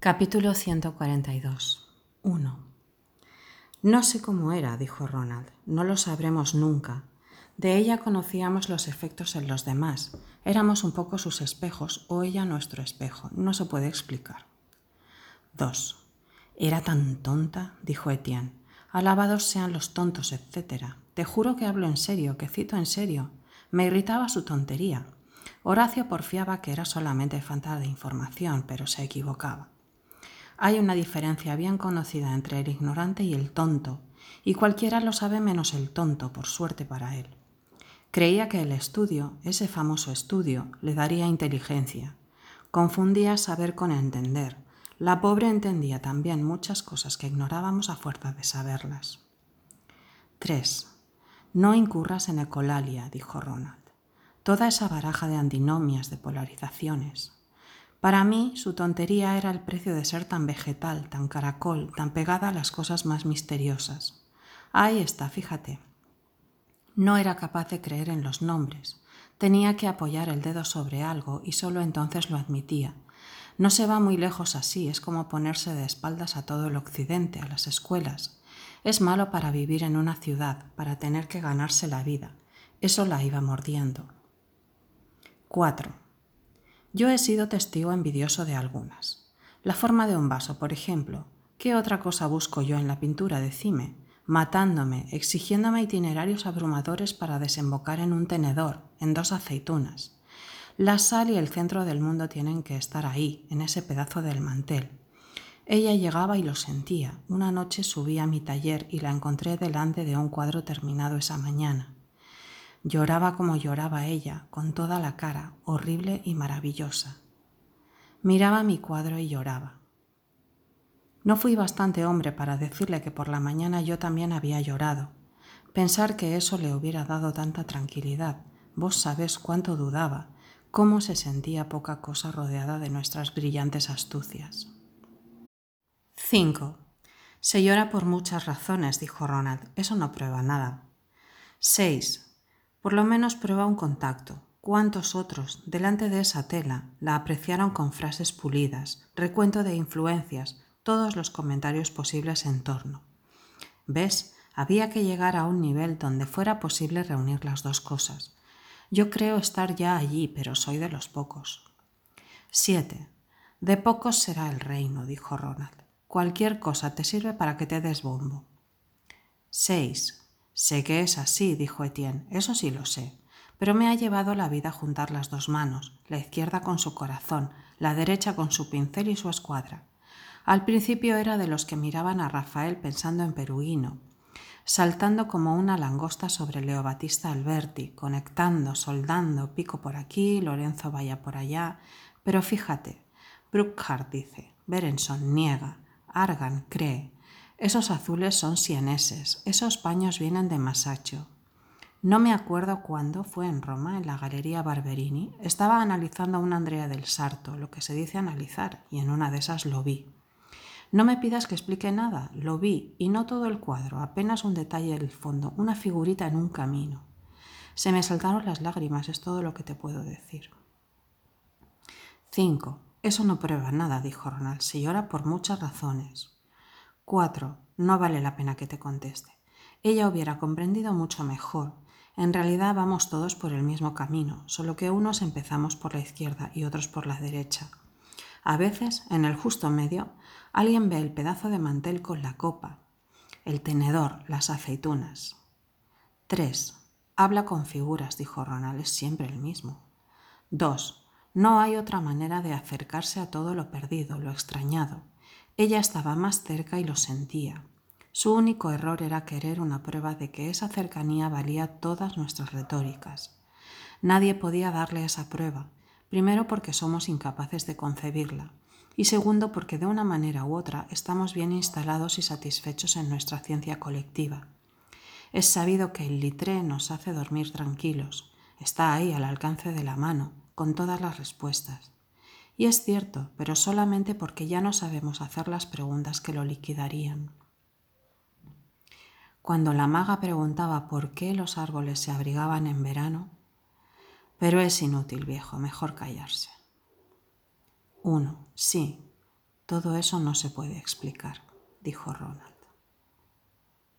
Capítulo 142 1. No sé cómo era, dijo Ronald. No lo sabremos nunca. De ella conocíamos los efectos en los demás. Éramos un poco sus espejos o ella nuestro espejo. No se puede explicar. 2. Era tan tonta, dijo Etienne. Alabados sean los tontos, etc. Te juro que hablo en serio, que cito en serio. Me irritaba su tontería. Horacio porfiaba que era solamente falta de información, pero se equivocaba. Hay una diferencia bien conocida entre el ignorante y el tonto, y cualquiera lo sabe menos el tonto, por suerte para él. Creía que el estudio, ese famoso estudio, le daría inteligencia. Confundía saber con entender. La pobre entendía también muchas cosas que ignorábamos a fuerza de saberlas. 3. No incurras en ecolalia, dijo Ronald. Toda esa baraja de antinomias, de polarizaciones. Para mí, su tontería era el precio de ser tan vegetal, tan caracol, tan pegada a las cosas más misteriosas. Ahí está, fíjate. No era capaz de creer en los nombres. Tenía que apoyar el dedo sobre algo y solo entonces lo admitía. No se va muy lejos así, es como ponerse de espaldas a todo el occidente, a las escuelas. Es malo para vivir en una ciudad, para tener que ganarse la vida. Eso la iba mordiendo. 4. Yo he sido testigo envidioso de algunas. La forma de un vaso, por ejemplo. ¿Qué otra cosa busco yo en la pintura? Decime matándome, exigiéndome itinerarios abrumadores para desembocar en un tenedor, en dos aceitunas. La sal y el centro del mundo tienen que estar ahí, en ese pedazo del mantel. Ella llegaba y lo sentía. Una noche subí a mi taller y la encontré delante de un cuadro terminado esa mañana. Lloraba como lloraba ella, con toda la cara, horrible y maravillosa. Miraba mi cuadro y lloraba. No fui bastante hombre para decirle que por la mañana yo también había llorado. Pensar que eso le hubiera dado tanta tranquilidad. Vos sabés cuánto dudaba, cómo se sentía poca cosa rodeada de nuestras brillantes astucias. 5. Se llora por muchas razones, dijo Ronald. Eso no prueba nada. 6. Por lo menos prueba un contacto. ¿Cuántos otros, delante de esa tela, la apreciaron con frases pulidas, recuento de influencias, todos los comentarios posibles en torno. ¿Ves? Había que llegar a un nivel donde fuera posible reunir las dos cosas. Yo creo estar ya allí, pero soy de los pocos. 7. De pocos será el reino, dijo Ronald. Cualquier cosa te sirve para que te des bombo. 6. Sé que es así, dijo Etienne, eso sí lo sé, pero me ha llevado la vida juntar las dos manos, la izquierda con su corazón, la derecha con su pincel y su escuadra. Al principio era de los que miraban a Rafael pensando en Perugino, saltando como una langosta sobre Leo Batista Alberti, conectando, soldando, pico por aquí, Lorenzo vaya por allá. Pero fíjate, Bruckhardt dice, Berenson niega, Argan cree. Esos azules son sieneses, esos paños vienen de Masacho. No me acuerdo cuándo fue en Roma, en la Galería Barberini. Estaba analizando a una Andrea del Sarto, lo que se dice analizar, y en una de esas lo vi. No me pidas que explique nada, lo vi, y no todo el cuadro, apenas un detalle del fondo, una figurita en un camino. Se me saltaron las lágrimas, es todo lo que te puedo decir. 5. Eso no prueba nada, dijo Ronald. Se llora por muchas razones. 4. No vale la pena que te conteste. Ella hubiera comprendido mucho mejor. En realidad vamos todos por el mismo camino, solo que unos empezamos por la izquierda y otros por la derecha. A veces, en el justo medio, alguien ve el pedazo de mantel con la copa, el tenedor, las aceitunas. 3. Habla con figuras, dijo Ronald, es siempre el mismo. 2. No hay otra manera de acercarse a todo lo perdido, lo extrañado. Ella estaba más cerca y lo sentía. Su único error era querer una prueba de que esa cercanía valía todas nuestras retóricas. Nadie podía darle esa prueba, primero porque somos incapaces de concebirla y segundo porque de una manera u otra estamos bien instalados y satisfechos en nuestra ciencia colectiva. Es sabido que el litré nos hace dormir tranquilos, está ahí al alcance de la mano, con todas las respuestas. Y es cierto, pero solamente porque ya no sabemos hacer las preguntas que lo liquidarían. Cuando la maga preguntaba por qué los árboles se abrigaban en verano, pero es inútil, viejo, mejor callarse. 1. Sí. Todo eso no se puede explicar, dijo Ronald.